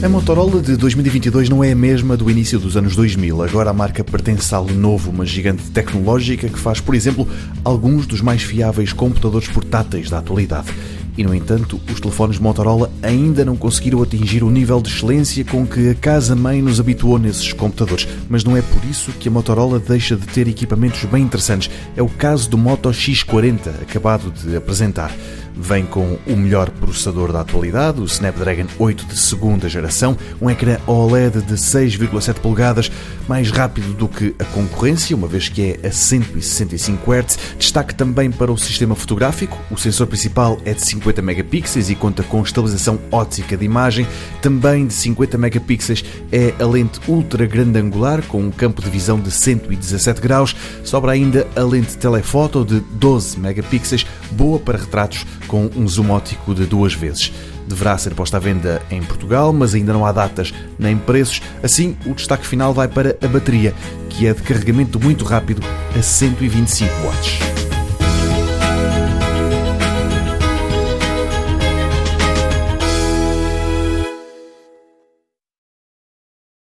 A Motorola de 2022 não é a mesma do início dos anos 2000. Agora a marca pertence à Lenovo, uma gigante tecnológica que faz, por exemplo, alguns dos mais fiáveis computadores portáteis da atualidade. E, no entanto, os telefones Motorola ainda não conseguiram atingir o nível de excelência com que a casa-mãe nos habituou nesses computadores. Mas não é por isso que a Motorola deixa de ter equipamentos bem interessantes. É o caso do Moto X40, acabado de apresentar. Vem com o melhor processador da atualidade, o Snapdragon 8 de segunda geração, um ecrã OLED de 6,7 polegadas, mais rápido do que a concorrência, uma vez que é a 165 Hz. Destaque também para o sistema fotográfico. O sensor principal é de 50 megapixels e conta com estabilização óptica de imagem. Também de 50 megapixels é a lente ultra grande angular com um campo de visão de 117 graus. Sobra ainda a lente telefoto de 12 megapixels, boa para retratos com um zoom ótico de duas vezes. Deverá ser posta à venda em Portugal, mas ainda não há datas nem preços. Assim, o destaque final vai para a bateria, que é de carregamento muito rápido a 125 watts.